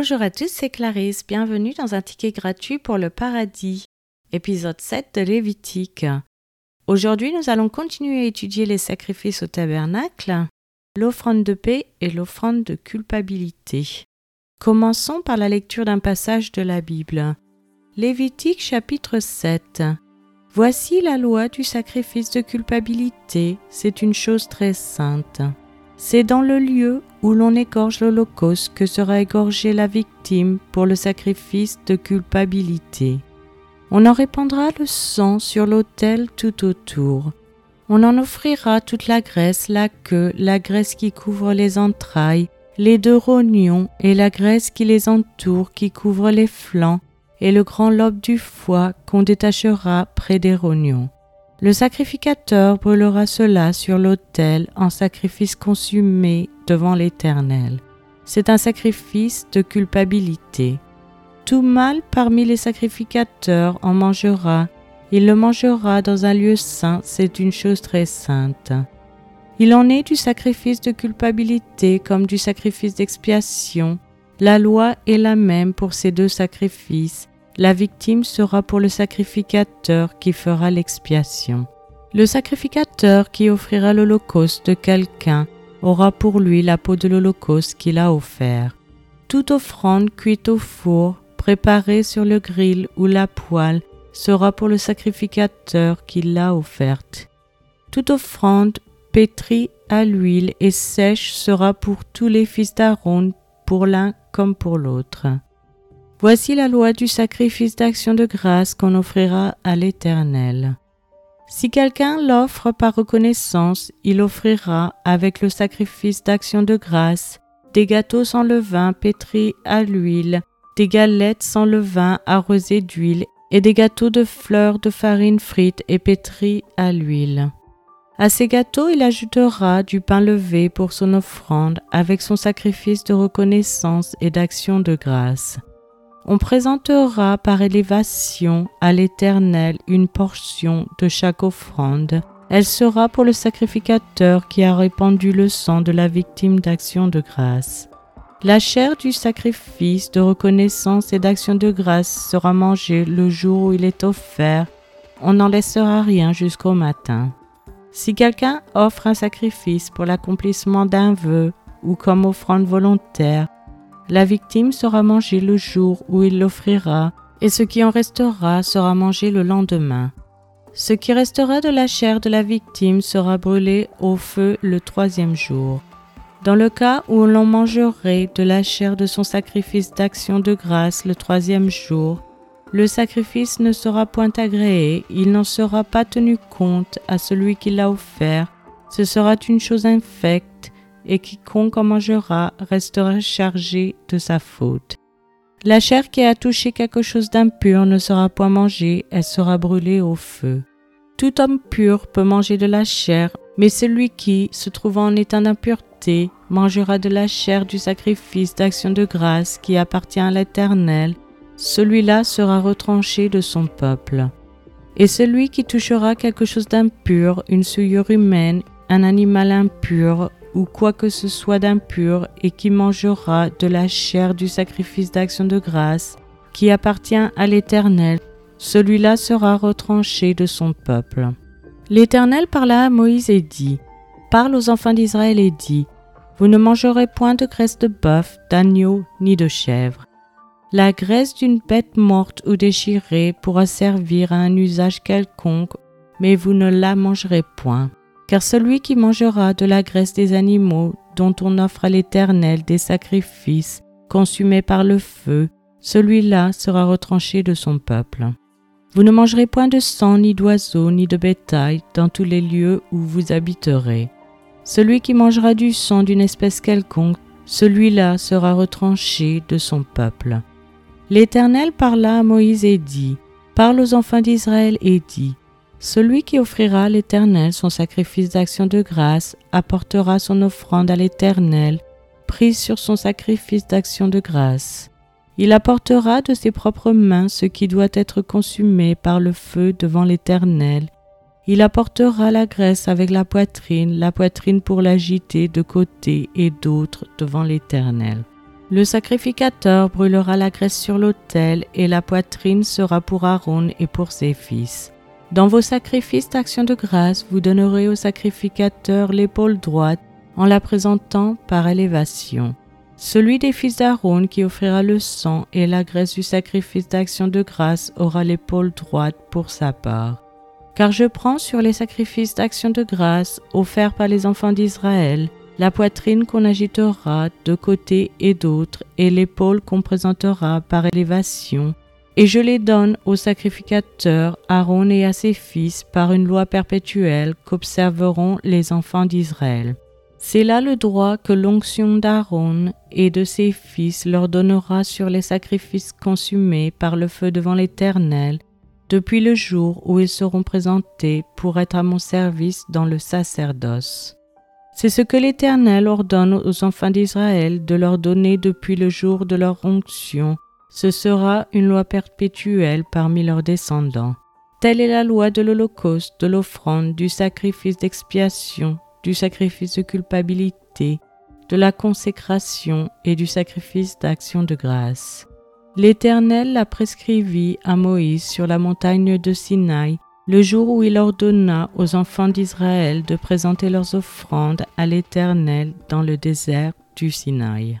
Bonjour à tous, c'est Clarisse. Bienvenue dans un ticket gratuit pour le paradis, épisode 7 de Lévitique. Aujourd'hui, nous allons continuer à étudier les sacrifices au tabernacle, l'offrande de paix et l'offrande de culpabilité. Commençons par la lecture d'un passage de la Bible. Lévitique chapitre 7. Voici la loi du sacrifice de culpabilité, c'est une chose très sainte. C'est dans le lieu où l'on égorge l'Holocauste que sera égorgée la victime pour le sacrifice de culpabilité. On en répandra le sang sur l'autel tout autour. On en offrira toute la graisse, la queue, la graisse qui couvre les entrailles, les deux rognons et la graisse qui les entoure, qui couvre les flancs, et le grand lobe du foie qu'on détachera près des rognons. Le sacrificateur brûlera cela sur l'autel en sacrifice consumé devant l'Éternel. C'est un sacrifice de culpabilité. Tout mâle parmi les sacrificateurs en mangera. Il le mangera dans un lieu saint, c'est une chose très sainte. Il en est du sacrifice de culpabilité comme du sacrifice d'expiation. La loi est la même pour ces deux sacrifices la victime sera pour le sacrificateur qui fera l'expiation. Le sacrificateur qui offrira l'holocauste de quelqu'un aura pour lui la peau de l'holocauste qu'il a offert. Toute offrande cuite au four, préparée sur le grill ou la poêle, sera pour le sacrificateur qui l'a offerte. Toute offrande pétrie à l'huile et sèche sera pour tous les fils d'Aaron, pour l'un comme pour l'autre. Voici la loi du sacrifice d'action de grâce qu'on offrira à l'Éternel. Si quelqu'un l'offre par reconnaissance, il offrira avec le sacrifice d'action de grâce des gâteaux sans levain pétris à l'huile, des galettes sans levain arrosées d'huile et des gâteaux de fleurs de farine frite et pétris à l'huile. À ces gâteaux, il ajoutera du pain levé pour son offrande avec son sacrifice de reconnaissance et d'action de grâce on présentera par élévation à l'Éternel une portion de chaque offrande. Elle sera pour le sacrificateur qui a répandu le sang de la victime d'action de grâce. La chair du sacrifice de reconnaissance et d'action de grâce sera mangée le jour où il est offert. On n'en laissera rien jusqu'au matin. Si quelqu'un offre un sacrifice pour l'accomplissement d'un vœu ou comme offrande volontaire, la victime sera mangée le jour où il l'offrira, et ce qui en restera sera mangé le lendemain. Ce qui restera de la chair de la victime sera brûlé au feu le troisième jour. Dans le cas où l'on mangerait de la chair de son sacrifice d'action de grâce le troisième jour, le sacrifice ne sera point agréé, il n'en sera pas tenu compte à celui qui l'a offert, ce sera une chose infecte, et quiconque en mangera restera chargé de sa faute. La chair qui a touché quelque chose d'impur ne sera point mangée, elle sera brûlée au feu. Tout homme pur peut manger de la chair, mais celui qui, se trouvant en état d'impureté, mangera de la chair du sacrifice d'action de grâce qui appartient à l'Éternel, celui-là sera retranché de son peuple. Et celui qui touchera quelque chose d'impur, une souillure humaine, un animal impur ou quoi que ce soit d'impur et qui mangera de la chair du sacrifice d'action de grâce qui appartient à l'Éternel, celui-là sera retranché de son peuple. L'Éternel parla à Moïse et dit, Parle aux enfants d'Israël et dit, Vous ne mangerez point de graisse de bœuf, d'agneau, ni de chèvre. La graisse d'une bête morte ou déchirée pourra servir à un usage quelconque, mais vous ne la mangerez point. Car celui qui mangera de la graisse des animaux dont on offre à l'Éternel des sacrifices consumés par le feu, celui-là sera retranché de son peuple. Vous ne mangerez point de sang, ni d'oiseaux, ni de bétail dans tous les lieux où vous habiterez. Celui qui mangera du sang d'une espèce quelconque, celui-là sera retranché de son peuple. L'Éternel parla à Moïse et dit, Parle aux enfants d'Israël et dit, celui qui offrira à l'Éternel son sacrifice d'action de grâce apportera son offrande à l'Éternel, prise sur son sacrifice d'action de grâce. Il apportera de ses propres mains ce qui doit être consumé par le feu devant l'Éternel. Il apportera la graisse avec la poitrine, la poitrine pour l'agiter de côté et d'autre devant l'Éternel. Le sacrificateur brûlera la graisse sur l'autel et la poitrine sera pour Aaron et pour ses fils. Dans vos sacrifices d'action de grâce, vous donnerez au sacrificateur l'épaule droite en la présentant par élévation. Celui des fils d'Aaron qui offrira le sang et la graisse du sacrifice d'action de grâce aura l'épaule droite pour sa part. Car je prends sur les sacrifices d'action de grâce offerts par les enfants d'Israël la poitrine qu'on agitera de côté et d'autre, et l'épaule qu'on présentera par élévation, et je les donne au sacrificateur Aaron et à ses fils par une loi perpétuelle qu'observeront les enfants d'Israël. C'est là le droit que l'onction d'Aaron et de ses fils leur donnera sur les sacrifices consumés par le feu devant l'Éternel, depuis le jour où ils seront présentés pour être à mon service dans le sacerdoce. C'est ce que l'Éternel ordonne aux enfants d'Israël de leur donner depuis le jour de leur onction. Ce sera une loi perpétuelle parmi leurs descendants. Telle est la loi de l'Holocauste, de l'offrande, du sacrifice d'expiation, du sacrifice de culpabilité, de la consécration et du sacrifice d'action de grâce. L'Éternel l'a prescrivit à Moïse sur la montagne de Sinaï le jour où il ordonna aux enfants d'Israël de présenter leurs offrandes à l'Éternel dans le désert du Sinaï.